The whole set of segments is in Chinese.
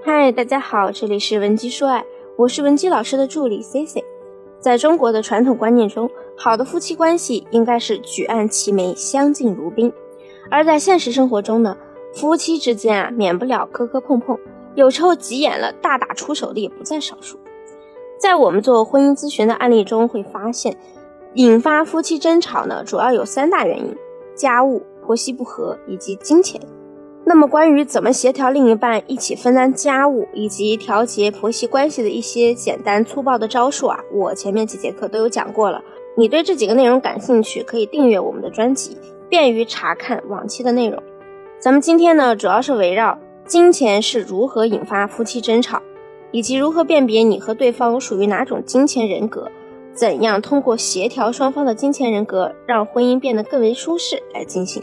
嗨，大家好，这里是文姬说爱，我是文姬老师的助理 C C。在中国的传统观念中，好的夫妻关系应该是举案齐眉，相敬如宾。而在现实生活中呢，夫妻之间啊，免不了磕磕碰碰，有时候急眼了，大打出手的也不在少数。在我们做婚姻咨询的案例中，会发现引发夫妻争吵呢，主要有三大原因：家务、婆媳不和以及金钱。那么，关于怎么协调另一半一起分担家务以及调节婆媳关系的一些简单粗暴的招数啊，我前面几节课都有讲过了。你对这几个内容感兴趣，可以订阅我们的专辑，便于查看往期的内容。咱们今天呢，主要是围绕金钱是如何引发夫妻争吵，以及如何辨别你和对方属于哪种金钱人格，怎样通过协调双方的金钱人格，让婚姻变得更为舒适来进行。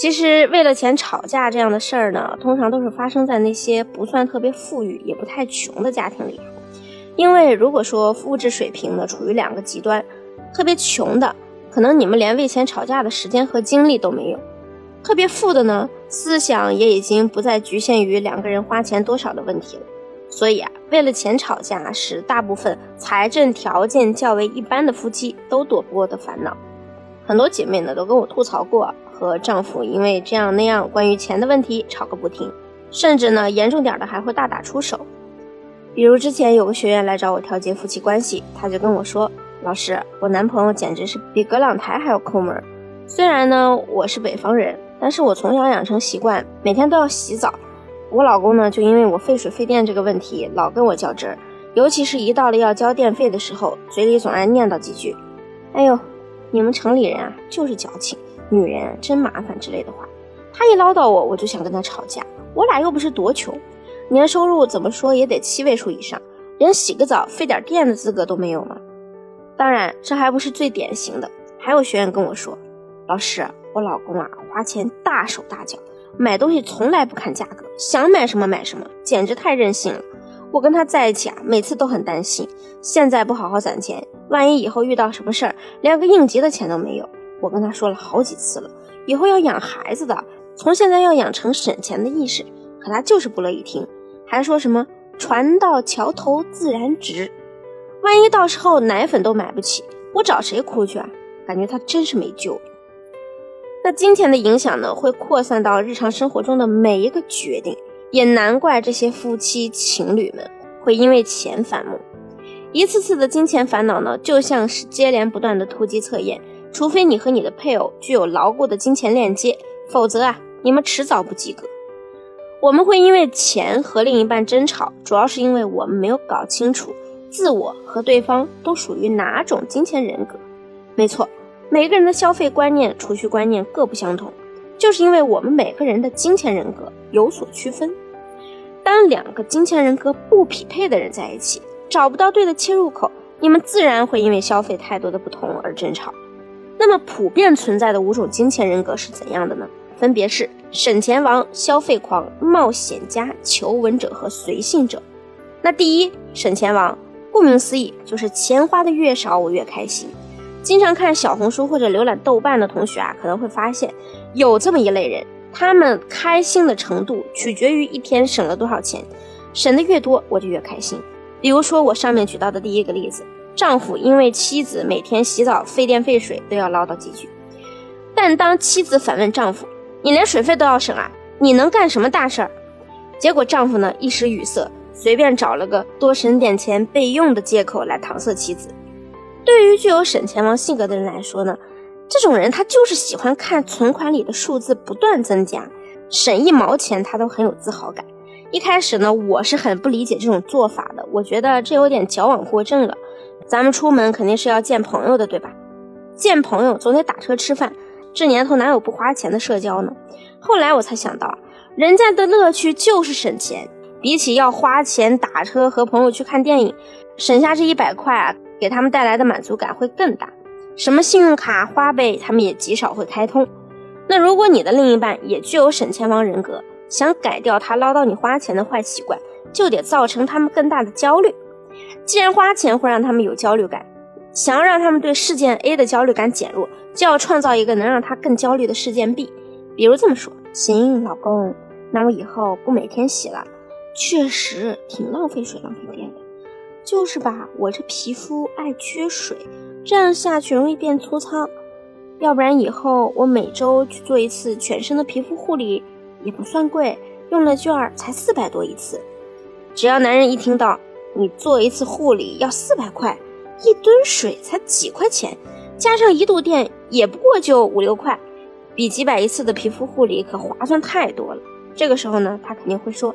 其实为了钱吵架这样的事儿呢，通常都是发生在那些不算特别富裕也不太穷的家庭里。因为如果说物质水平呢处于两个极端，特别穷的可能你们连为钱吵架的时间和精力都没有；特别富的呢，思想也已经不再局限于两个人花钱多少的问题了。所以啊，为了钱吵架是大部分财政条件较为一般的夫妻都躲不过的烦恼。很多姐妹呢都跟我吐槽过。和丈夫因为这样那样关于钱的问题吵个不停，甚至呢严重点的还会大打出手。比如之前有个学员来找我调节夫妻关系，他就跟我说：“老师，我男朋友简直是比葛朗台还要抠门。虽然呢我是北方人，但是我从小养成习惯，每天都要洗澡。我老公呢就因为我费水费电这个问题老跟我较真儿，尤其是一到了要交电费的时候，嘴里总爱念叨几句：‘哎呦，你们城里人啊就是矫情。’”女人真麻烦之类的话，他一唠叨我，我就想跟他吵架。我俩又不是多穷，年收入怎么说也得七位数以上，连洗个澡费点电的资格都没有吗？当然，这还不是最典型的，还有学员跟我说，老师，我老公啊，花钱大手大脚，买东西从来不看价格，想买什么买什么，简直太任性了。我跟他在一起啊，每次都很担心，现在不好好攒钱，万一以后遇到什么事儿，连个应急的钱都没有。我跟他说了好几次了，以后要养孩子的，从现在要养成省钱的意识，可他就是不乐意听，还说什么船到桥头自然直，万一到时候奶粉都买不起，我找谁哭去啊？感觉他真是没救。那金钱的影响呢，会扩散到日常生活中的每一个决定，也难怪这些夫妻情侣们会因为钱反目。一次次的金钱烦恼呢，就像是接连不断的突击测验。除非你和你的配偶具有牢固的金钱链接，否则啊，你们迟早不及格。我们会因为钱和另一半争吵，主要是因为我们没有搞清楚自我和对方都属于哪种金钱人格。没错，每个人的消费观念、储蓄观念各不相同，就是因为我们每个人的金钱人格有所区分。当两个金钱人格不匹配的人在一起，找不到对的切入口，你们自然会因为消费态度的不同而争吵。那么普遍存在的五种金钱人格是怎样的呢？分别是省钱王、消费狂、冒险家、求稳者和随性者。那第一，省钱王，顾名思义，就是钱花的越少，我越开心。经常看小红书或者浏览豆瓣的同学啊，可能会发现有这么一类人，他们开心的程度取决于一天省了多少钱，省的越多，我就越开心。比如说我上面举到的第一个例子。丈夫因为妻子每天洗澡费电费水都要唠叨几句，但当妻子反问丈夫：“你连水费都要省啊？你能干什么大事儿？”结果丈夫呢一时语塞，随便找了个多省点钱备用的借口来搪塞妻子。对于具有省钱王性格的人来说呢，这种人他就是喜欢看存款里的数字不断增加，省一毛钱他都很有自豪感。一开始呢，我是很不理解这种做法的，我觉得这有点矫枉过正了。咱们出门肯定是要见朋友的，对吧？见朋友总得打车吃饭，这年头哪有不花钱的社交呢？后来我才想到，人家的乐趣就是省钱，比起要花钱打车和朋友去看电影，省下这一百块啊，给他们带来的满足感会更大。什么信用卡、花呗，他们也极少会开通。那如果你的另一半也具有省钱王人格，想改掉他唠叨你花钱的坏习惯，就得造成他们更大的焦虑。既然花钱会让他们有焦虑感，想要让他们对事件 A 的焦虑感减弱，就要创造一个能让他更焦虑的事件 B。比如这么说：行，老公，那我以后不每天洗了，确实挺浪费水、浪费电的。就是吧，我这皮肤爱缺水，这样下去容易变粗糙。要不然以后我每周去做一次全身的皮肤护理，也不算贵，用了券儿才四百多一次。只要男人一听到你做一次护理要四百块，一吨水才几块钱，加上一度电也不过就五六块，比几百一次的皮肤护理可划算太多了。这个时候呢，他肯定会说：“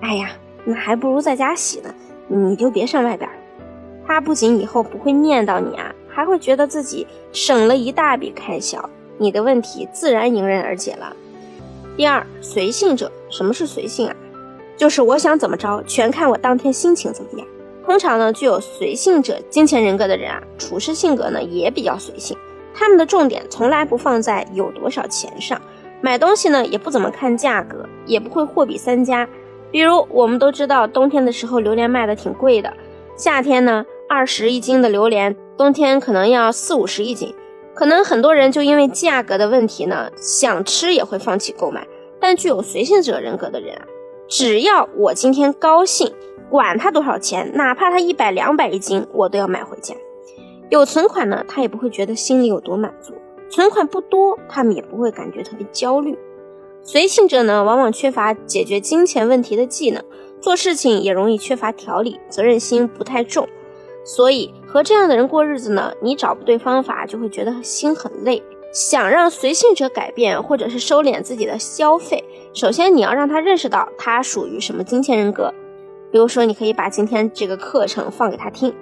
哎呀，那还不如在家洗呢，你就别上外边。”他不仅以后不会念叨你啊，还会觉得自己省了一大笔开销，你的问题自然迎刃而解了。第二，随性者，什么是随性啊？就是我想怎么着，全看我当天心情怎么样。通常呢，具有随性者金钱人格的人啊，处事性格呢也比较随性，他们的重点从来不放在有多少钱上。买东西呢，也不怎么看价格，也不会货比三家。比如我们都知道，冬天的时候榴莲卖的挺贵的，夏天呢二十一斤的榴莲，冬天可能要四五十一斤。可能很多人就因为价格的问题呢，想吃也会放弃购买。但具有随性者人格的人啊，只要我今天高兴，管他多少钱，哪怕他一百两百一斤，我都要买回家。有存款呢，他也不会觉得心里有多满足。存款不多，他们也不会感觉特别焦虑。随性者呢，往往缺乏解决金钱问题的技能，做事情也容易缺乏条理，责任心不太重。所以和这样的人过日子呢，你找不对方法，就会觉得心很累。想让随性者改变，或者是收敛自己的消费，首先你要让他认识到他属于什么金钱人格。比如说，你可以把今天这个课程放给他听。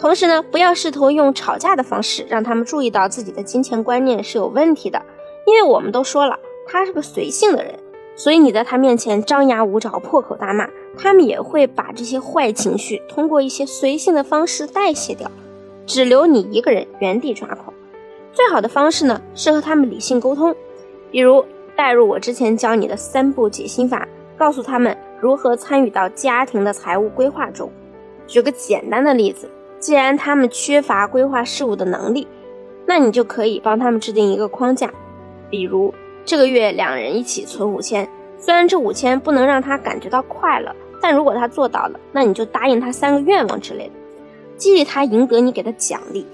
同时呢，不要试图用吵架的方式让他们注意到自己的金钱观念是有问题的，因为我们都说了，他是个随性的人，所以你在他面前张牙舞爪、破口大骂，他们也会把这些坏情绪通过一些随性的方式代谢掉，只留你一个人原地抓狂。最好的方式呢，是和他们理性沟通，比如带入我之前教你的三步解心法，告诉他们如何参与到家庭的财务规划中。举个简单的例子。既然他们缺乏规划事务的能力，那你就可以帮他们制定一个框架，比如这个月两人一起存五千，虽然这五千不能让他感觉到快乐，但如果他做到了，那你就答应他三个愿望之类的，激励他赢得你给的奖励。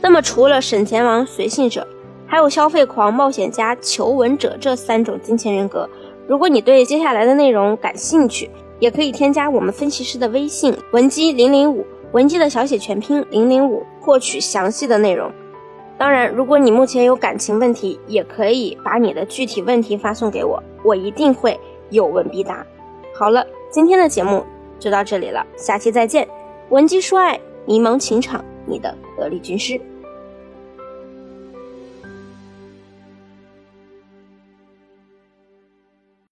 那么除了省钱王、随性者，还有消费狂、冒险家、求稳者这三种金钱人格。如果你对接下来的内容感兴趣，也可以添加我们分析师的微信文姬零零五。文姬的小写全拼零零五，获取详细的内容。当然，如果你目前有感情问题，也可以把你的具体问题发送给我，我一定会有问必答。好了，今天的节目就到这里了，下期再见。文姬说爱，迷茫情场，你的得力军师。